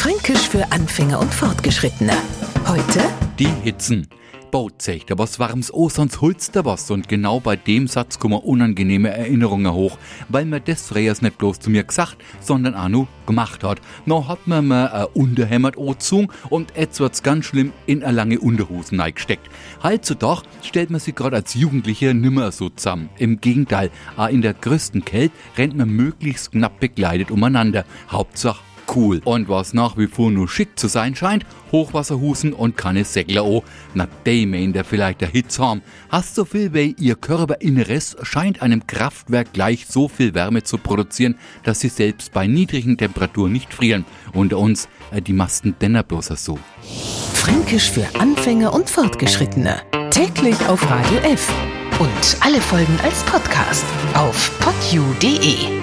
Fränkisch für Anfänger und Fortgeschrittene. Heute Die Hitzen. Baut sich da was warms oh, sonst holst da was. Und genau bei dem Satz kommen unangenehme Erinnerungen hoch, weil mir das Freyers nicht bloß zu mir gesagt, sondern auch nur gemacht hat. Noch hat man mir äh, unterhämmert ozung und jetzt wird's ganz schlimm in eine lange Unterhosen gesteckt. Heutzutage stellt man sich gerade als Jugendliche nimmer so zusammen. Im Gegenteil, auch in der größten Kälte rennt man möglichst knapp bekleidet umeinander. Hauptsache cool. Und was nach wie vor nur schick zu sein scheint, Hochwasserhusen und keine Segler o. Na, die meint der vielleicht der Hitz haben. Hast so viel wie ihr Körperinneres scheint einem Kraftwerk gleich so viel Wärme zu produzieren, dass sie selbst bei niedrigen Temperaturen nicht frieren. Unter uns, äh, die Masten denner bloß so. Fränkisch für Anfänger und Fortgeschrittene. Täglich auf Radio F. Und alle Folgen als Podcast auf podu.de.